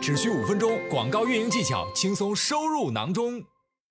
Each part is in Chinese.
只需五分钟，广告运营技巧轻松收入囊中。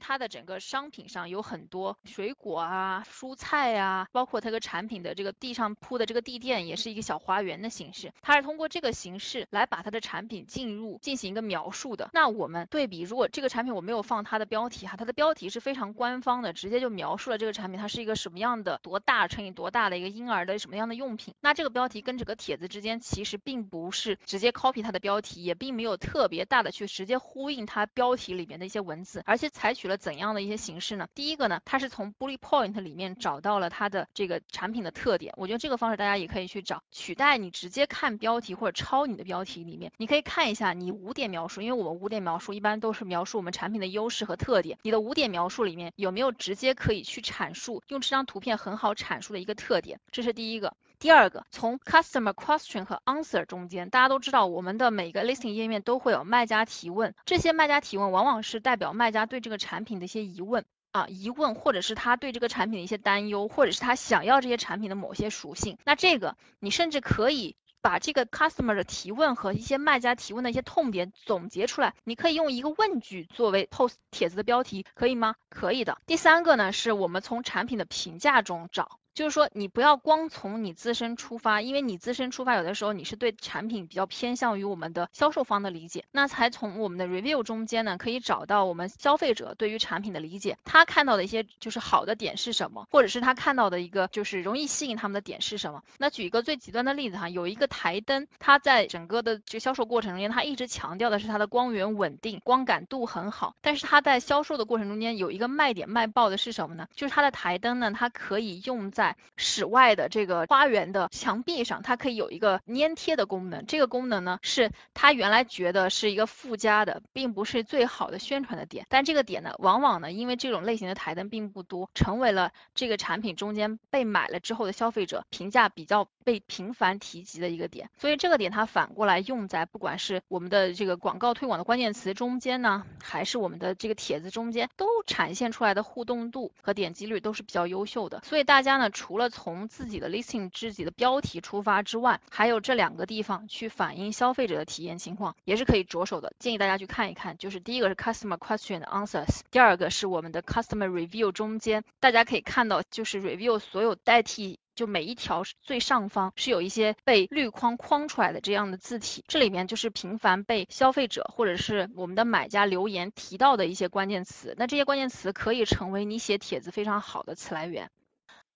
它的整个商品上有很多水果啊、蔬菜啊，包括它个产品的这个地上铺的这个地垫，也是一个小花园的形式。它是通过这个形式来把它的产品进入进行一个描述的。那我们对比，如果这个产品我没有放它的标题哈，它的标题是非常官方的，直接就描述了这个产品它是一个什么样的多大乘以多大的一个婴儿的什么样的用品。那这个标题跟整个帖子之间其实并不是直接 copy 它的标题，也并没有特别大的去直接呼应它标题里面的一些文字，而且采取了。怎样的一些形式呢？第一个呢，它是从 bullet point 里面找到了它的这个产品的特点。我觉得这个方式大家也可以去找，取代你直接看标题或者抄你的标题里面，你可以看一下你五点描述，因为我们五点描述一般都是描述我们产品的优势和特点。你的五点描述里面有没有直接可以去阐述，用这张图片很好阐述的一个特点？这是第一个。第二个，从 customer question 和 answer 中间，大家都知道我们的每个 listing 页面都会有卖家提问，这些卖家提问往往是代表卖家对这个产品的一些疑问啊，疑问或者是他对这个产品的一些担忧，或者是他想要这些产品的某些属性。那这个你甚至可以把这个 customer 的提问和一些卖家提问的一些痛点总结出来，你可以用一个问句作为 post 帖子的标题，可以吗？可以的。第三个呢，是我们从产品的评价中找。就是说，你不要光从你自身出发，因为你自身出发，有的时候你是对产品比较偏向于我们的销售方的理解，那才从我们的 review 中间呢，可以找到我们消费者对于产品的理解，他看到的一些就是好的点是什么，或者是他看到的一个就是容易吸引他们的点是什么。那举一个最极端的例子哈，有一个台灯，它在整个的这个销售过程中间，它一直强调的是它的光源稳定，光感度很好，但是它在销售的过程中间有一个卖点卖爆的是什么呢？就是它的台灯呢，它可以用在在室外的这个花园的墙壁上，它可以有一个粘贴的功能。这个功能呢，是他原来觉得是一个附加的，并不是最好的宣传的点。但这个点呢，往往呢，因为这种类型的台灯并不多，成为了这个产品中间被买了之后的消费者评价比较被频繁提及的一个点。所以这个点它反过来用在不管是我们的这个广告推广的关键词中间呢，还是我们的这个帖子中间，都展现出来的互动度和点击率都是比较优秀的。所以大家呢。除了从自己的 listing 自己的标题出发之外，还有这两个地方去反映消费者的体验情况，也是可以着手的。建议大家去看一看，就是第一个是 customer question answers，第二个是我们的 customer review 中间，大家可以看到，就是 review 所有代替。就每一条最上方是有一些被绿框框出来的这样的字体，这里面就是频繁被消费者或者是我们的买家留言提到的一些关键词。那这些关键词可以成为你写帖子非常好的词来源。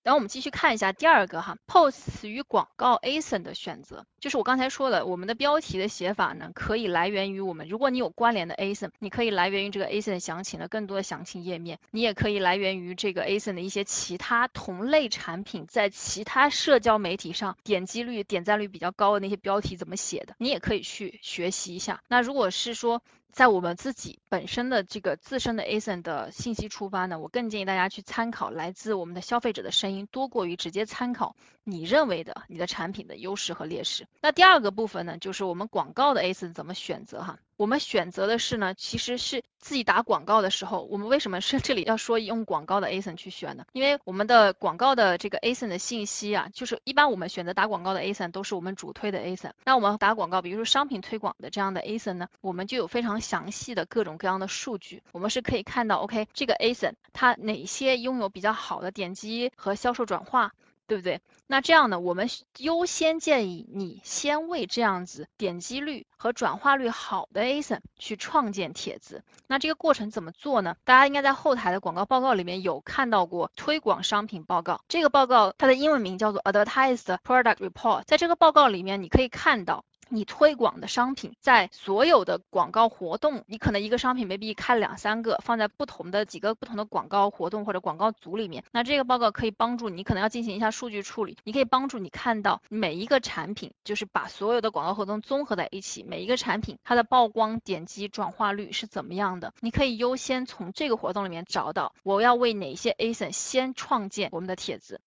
然后我们继续看一下第二个哈，post 与广告 asin 的选择，就是我刚才说的，我们的标题的写法呢，可以来源于我们，如果你有关联的 asin，你可以来源于这个 asin 详情的更多的详情页面，你也可以来源于这个 asin 的一些其他同类产品在其他社交媒体上点击率、点赞率比较高的那些标题怎么写的，你也可以去学习一下。那如果是说，在我们自己本身的这个自身的 asin 的信息出发呢，我更建议大家去参考来自我们的消费者的声音，多过于直接参考你认为的你的产品的优势和劣势。那第二个部分呢，就是我们广告的 asin 怎么选择哈。我们选择的是呢，其实是自己打广告的时候，我们为什么是这里要说用广告的 asin 去选呢？因为我们的广告的这个 asin 的信息啊，就是一般我们选择打广告的 asin 都是我们主推的 asin。那我们打广告，比如说商品推广的这样的 asin 呢，我们就有非常详细的各种各样的数据，我们是可以看到，OK，这个 asin 它哪些拥有比较好的点击和销售转化。对不对？那这样呢，我们优先建议你先为这样子点击率和转化率好的 asin 去创建帖子。那这个过程怎么做呢？大家应该在后台的广告报告里面有看到过推广商品报告。这个报告它的英文名叫做 Advertised Product Report。在这个报告里面，你可以看到。你推广的商品在所有的广告活动，你可能一个商品 maybe 开两三个，放在不同的几个不同的广告活动或者广告组里面。那这个报告可以帮助你，可能要进行一下数据处理。你可以帮助你看到每一个产品，就是把所有的广告活动综合在一起，每一个产品它的曝光、点击、转化率是怎么样的。你可以优先从这个活动里面找到我要为哪些 asin 先创建我们的帖子。